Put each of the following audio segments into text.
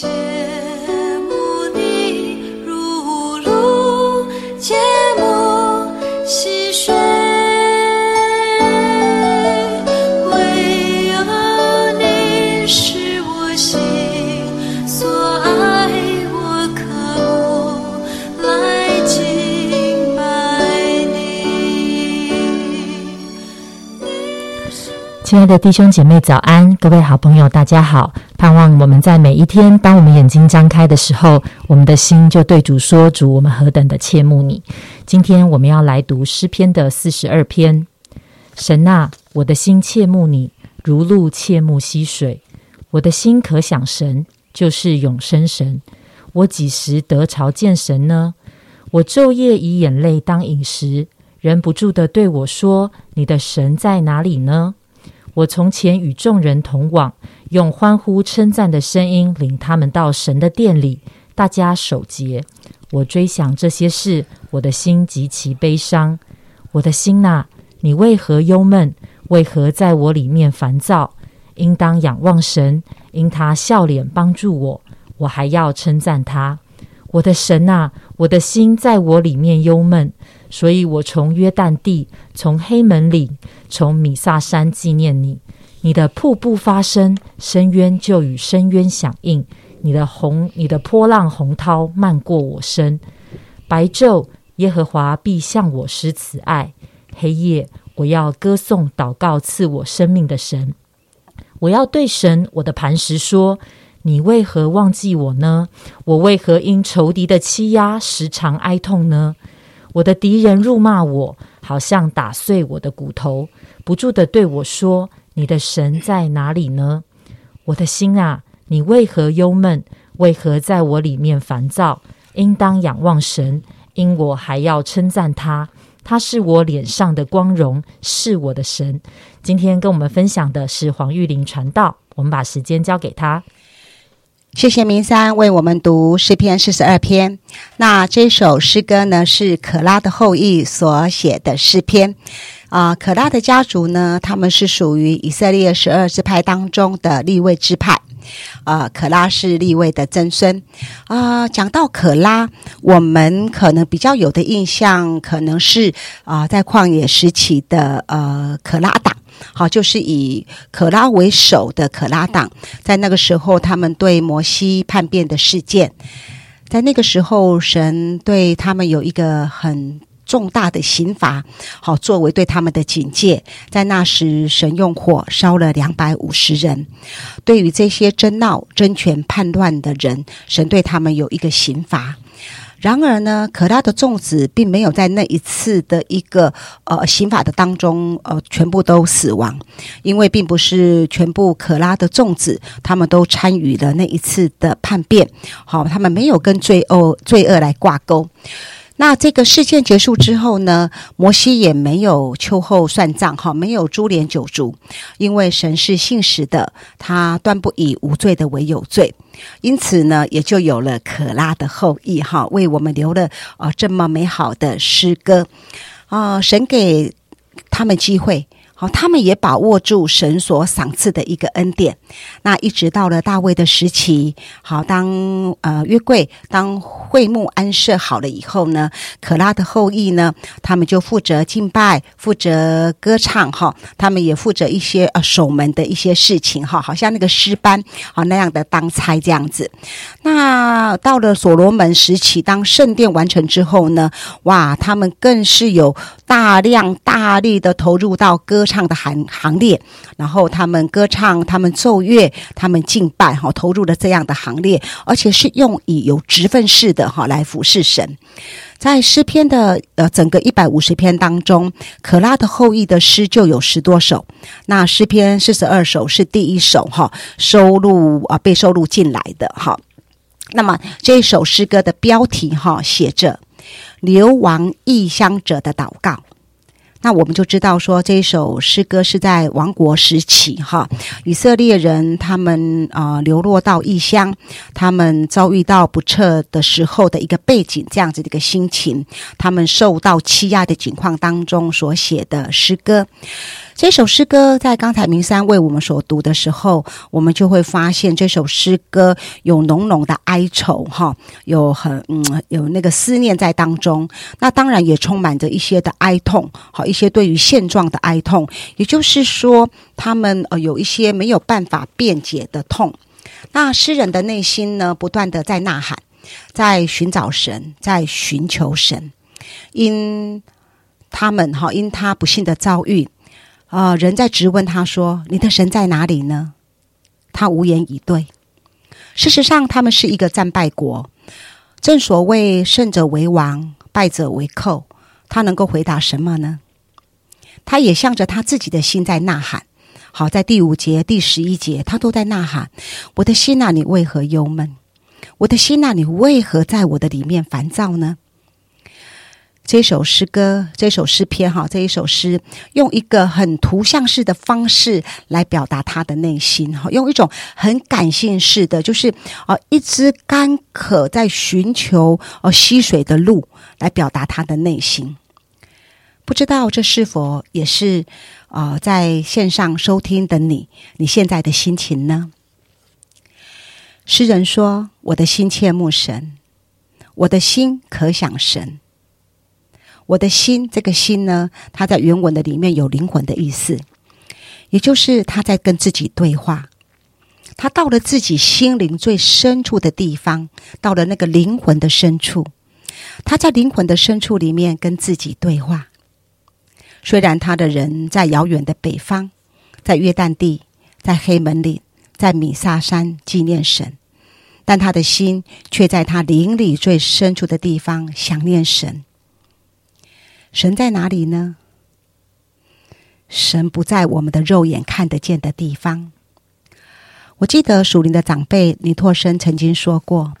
切亲爱的弟兄姐妹，早安！各位好朋友，大家好！盼望我们在每一天，当我们眼睛张开的时候，我们的心就对主说：“主，我们何等的切慕你！”今天我们要来读诗篇的四十二篇。神啊，我的心切慕你，如露切慕溪水。我的心可想神，就是永生神。我几时得朝见神呢？我昼夜以眼泪当饮食，忍不住的对我说：“你的神在哪里呢？”我从前与众人同往，用欢呼称赞的声音领他们到神的殿里，大家守节。我追想这些事，我的心极其悲伤。我的心呐、你为何忧闷？为何在我里面烦躁？应当仰望神，因他笑脸帮助我，我还要称赞他。我的神呐、我的心在我里面忧闷，所以我从约旦地，从黑门岭，从米萨山纪念你。你的瀑布发声，深渊就与深渊响应；你的洪，你的波浪洪涛漫过我身。白昼，耶和华必向我施慈爱；黑夜，我要歌颂祷告赐我生命的神。我要对神我的磐石说：“你为何忘记我呢？我为何因仇敌的欺压时常哀痛呢？我的敌人辱骂我，好像打碎我的骨头，不住的对我说：“你的神在哪里呢？”我的心啊，你为何忧闷？为何在我里面烦躁？应当仰望神，因我还要称赞他。他是我脸上的光荣，是我的神。今天跟我们分享的是黄玉玲传道，我们把时间交给他。谢谢明山为我们读诗篇四十二篇。那这首诗歌呢，是可拉的后裔所写的诗篇。啊、可拉的家族呢，他们是属于以色列十二支派当中的立位支派。啊、可拉是立位的曾孙。啊、讲到可拉，我们可能比较有的印象，可能是啊、在旷野时期的呃可拉党。好，就是以可拉为首的可拉党，在那个时候，他们对摩西叛变的事件，在那个时候，神对他们有一个很重大的刑罚，好作为对他们的警戒。在那时，神用火烧了两百五十人。对于这些争闹、争权、叛乱的人，神对他们有一个刑罚。然而呢，可拉的粽子并没有在那一次的一个呃刑法的当中呃全部都死亡，因为并不是全部可拉的粽子他们都参与了那一次的叛变，好、他们没有跟罪恶罪恶来挂钩。那这个事件结束之后呢，摩西也没有秋后算账，哈，没有株连九族，因为神是信实的，他断不以无罪的为有罪。因此呢，也就有了可拉的后裔哈，为我们留了啊、这么美好的诗歌啊、神给他们机会。好，他们也把握住神所赏赐的一个恩典。那一直到了大卫的时期，好，当呃约柜当会幕安设好了以后呢，可拉的后裔呢，他们就负责敬拜，负责歌唱哈，他们也负责一些呃守门的一些事情哈，好像那个诗班啊那样的当差这样子。那到了所罗门时期，当圣殿完成之后呢，哇，他们更是有大量大力的投入到歌唱的行行列，然后他们歌唱，他们奏乐，他们敬拜，哈，投入了这样的行列，而且是用以有职分式的哈来服侍神。在诗篇的呃整个一百五十篇当中，可拉的后裔的诗就有十多首。那诗篇四十二首是第一首哈，收录啊、被收录进来的哈。那么这首诗歌的标题哈写着“流亡异乡者的祷告”。那我们就知道说，这首诗歌是在亡国时期哈，以色列人他们啊、流落到异乡，他们遭遇到不测的时候的一个背景，这样子的一个心情，他们受到欺压的情况当中所写的诗歌。这首诗歌在刚才明山为我们所读的时候，我们就会发现这首诗歌有浓浓的哀愁，哈，有很嗯有那个思念在当中。那当然也充满着一些的哀痛，好一些对于现状的哀痛，也就是说，他们呃有一些没有办法辩解的痛。那诗人的内心呢，不断的在呐喊，在寻找神，在寻求神，因他们哈，因他不幸的遭遇。啊！人在质问他说：“你的神在哪里呢？”他无言以对。事实上，他们是一个战败国。正所谓“胜者为王，败者为寇”。他能够回答什么呢？他也向着他自己的心在呐喊。好，在第五节、第十一节，他都在呐喊：“我的心啊，你为何忧闷？我的心啊，你为何在我的里面烦躁呢？”这首诗歌，这首诗篇，哈，这一首诗，用一个很图像式的方式来表达他的内心，哈，用一种很感性式的，就是啊，一只干渴在寻求哦溪水的鹿，来表达他的内心。不知道这是否也是啊，在线上收听的你，你现在的心情呢？诗人说：“我的心切慕神，我的心可想神。”我的心，这个心呢，它在原文的里面有灵魂的意思，也就是他在跟自己对话。他到了自己心灵最深处的地方，到了那个灵魂的深处，他在灵魂的深处里面跟自己对话。虽然他的人在遥远的北方，在约旦地，在黑门岭，在米萨山纪念神，但他的心却在他灵里最深处的地方想念神。神在哪里呢？神不在我们的肉眼看得见的地方。我记得属灵的长辈尼托生曾经说过：“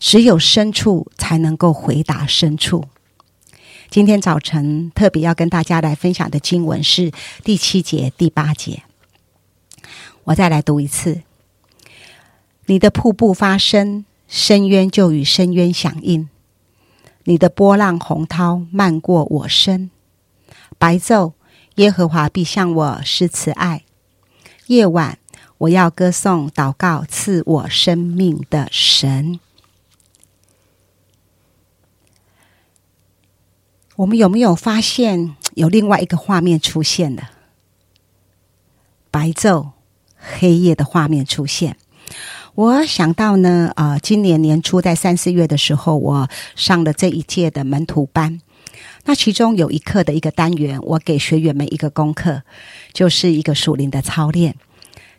只有深处才能够回答深处。”今天早晨特别要跟大家来分享的经文是第七节、第八节。我再来读一次：“你的瀑布发声，深渊就与深渊响应。”你的波浪洪涛漫过我身，白昼耶和华必向我施慈爱；夜晚我要歌颂祷告赐我生命的神。我们有没有发现有另外一个画面出现了？白昼黑夜的画面出现。我想到呢，呃，今年年初在三四月的时候，我上了这一届的门徒班。那其中有一课的一个单元，我给学员们一个功课，就是一个属灵的操练。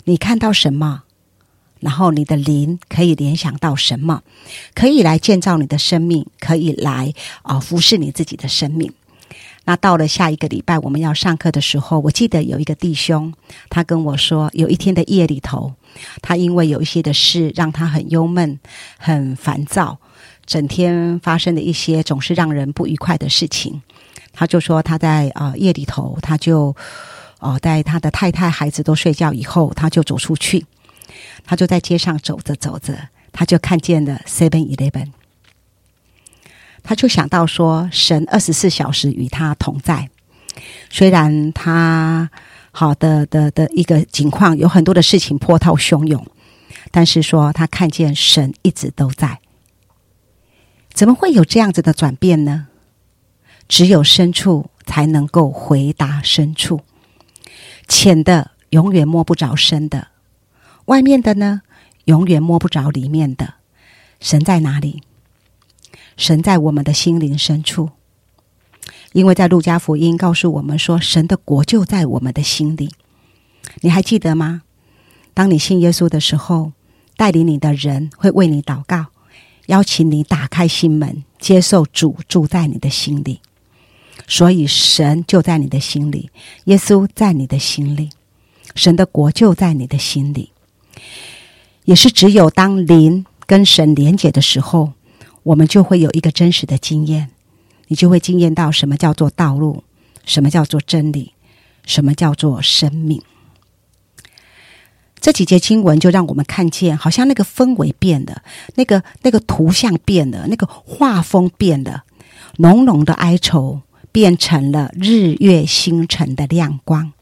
你看到什么？然后你的灵可以联想到什么？可以来建造你的生命，可以来啊服侍你自己的生命。那到了下一个礼拜我们要上课的时候，我记得有一个弟兄，他跟我说，有一天的夜里头，他因为有一些的事让他很忧闷、很烦躁，整天发生的一些总是让人不愉快的事情。他就说他在啊夜里头，他就哦在他的太太、孩子都睡觉以后，他就走出去，他就在街上走着走着，他就看见了 Seven Eleven。他就想到说，神二十四小时与他同在。虽然他好的的的一个情况有很多的事情波涛汹涌，但是说他看见神一直都在。怎么会有这样子的转变呢？只有深处才能够回答深处，浅的永远摸不着深的，外面的呢永远摸不着里面的。神在哪里？神在我们的心灵深处，因为在路加福音告诉我们说，神的国就在我们的心里。你还记得吗？当你信耶稣的时候，带领你的人会为你祷告，邀请你打开心门，接受主住在你的心里。所以，神就在你的心里，耶稣在你的心里，神的国就在你的心里。也是只有当灵跟神连结的时候。我们就会有一个真实的经验，你就会经验到什么叫做道路，什么叫做真理，什么叫做生命。这几节经文就让我们看见，好像那个氛围变了，那个那个图像变了，那个画风变了，浓浓的哀愁变成了日月星辰的亮光。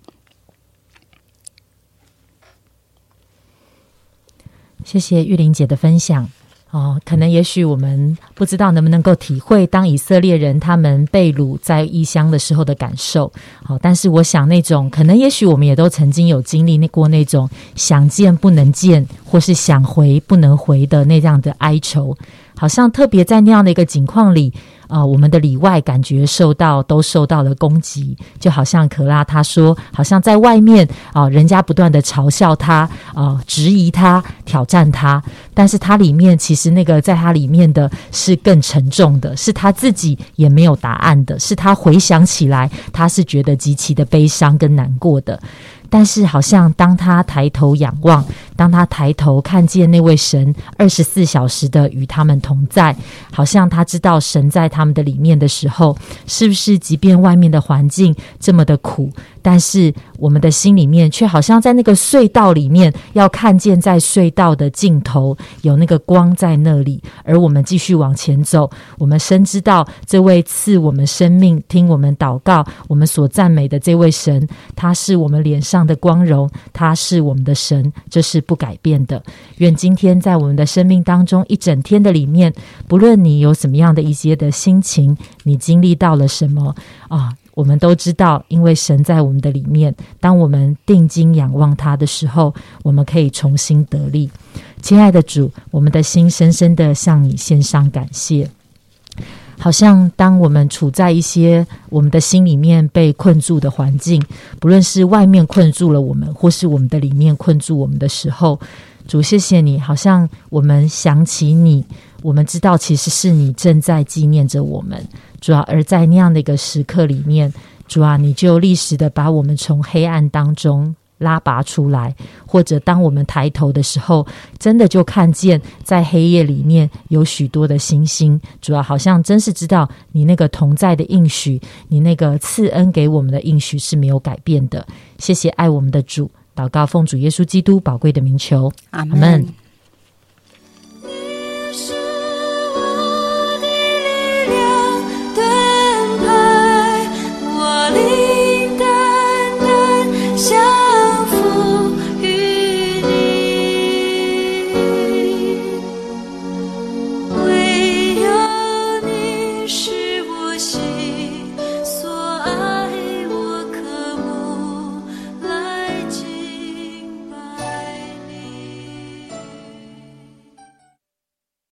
谢谢玉玲姐的分享。哦，可能也许我们不知道能不能够体会当以色列人他们被掳在异乡的时候的感受。好，但是我想那种可能也许我们也都曾经有经历那过那种想见不能见，或是想回不能回的那样的哀愁。好像特别在那样的一个境况里，啊，我们的里外感觉受到都受到了攻击，就好像可拉他说，好像在外面啊，人家不断的嘲笑他，啊，质疑他，挑战他，但是他里面其实那个在他里面的是更沉重的，是他自己也没有答案的，是他回想起来，他是觉得极其的悲伤跟难过的。但是，好像当他抬头仰望，当他抬头看见那位神二十四小时的与他们同在，好像他知道神在他们的里面的时候，是不是即便外面的环境这么的苦，但是我们的心里面却好像在那个隧道里面，要看见在隧道的尽头有那个光在那里，而我们继续往前走。我们深知道这位赐我们生命、听我们祷告、我们所赞美的这位神，他是我们脸上。的光荣，他是我们的神，这是不改变的。愿今天在我们的生命当中一整天的里面，不论你有什么样的一些的心情，你经历到了什么啊，我们都知道，因为神在我们的里面。当我们定睛仰望他的时候，我们可以重新得力。亲爱的主，我们的心深深的向你献上感谢。好像当我们处在一些我们的心里面被困住的环境，不论是外面困住了我们，或是我们的里面困住我们的时候，主谢谢你。好像我们想起你，我们知道其实是你正在纪念着我们。主要而在那样的一个时刻里面，主啊，你就立时的把我们从黑暗当中。拉拔出来，或者当我们抬头的时候，真的就看见在黑夜里面有许多的星星。主要好像真是知道你那个同在的应许，你那个赐恩给我们的应许是没有改变的。谢谢爱我们的主，祷告奉主耶稣基督宝贵的名求，阿门。